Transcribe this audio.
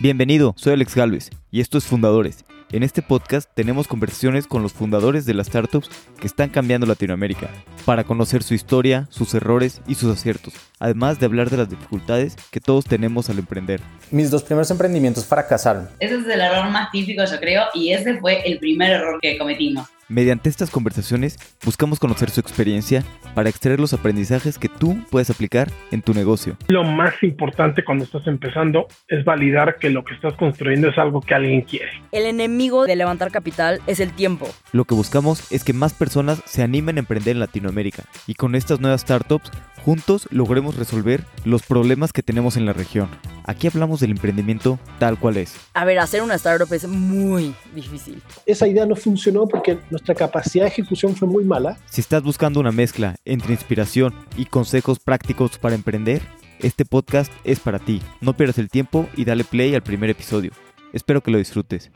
Bienvenido, soy Alex Galvez y esto es Fundadores. En este podcast tenemos conversaciones con los fundadores de las startups que están cambiando Latinoamérica, para conocer su historia, sus errores y sus aciertos, además de hablar de las dificultades que todos tenemos al emprender. Mis dos primeros emprendimientos fracasaron. Ese es el error más típico, yo creo, y ese fue el primer error que cometimos. Mediante estas conversaciones buscamos conocer su experiencia para extraer los aprendizajes que tú puedes aplicar en tu negocio. Lo más importante cuando estás empezando es validar que lo que estás construyendo es algo que alguien quiere. El enemigo de levantar capital es el tiempo. Lo que buscamos es que más personas se animen a emprender en Latinoamérica y con estas nuevas startups juntos logremos resolver los problemas que tenemos en la región. Aquí hablamos del emprendimiento tal cual es. A ver, hacer una startup es muy difícil. Esa idea no funcionó porque nuestra capacidad de ejecución fue muy mala. Si estás buscando una mezcla entre inspiración y consejos prácticos para emprender, este podcast es para ti. No pierdas el tiempo y dale play al primer episodio. Espero que lo disfrutes.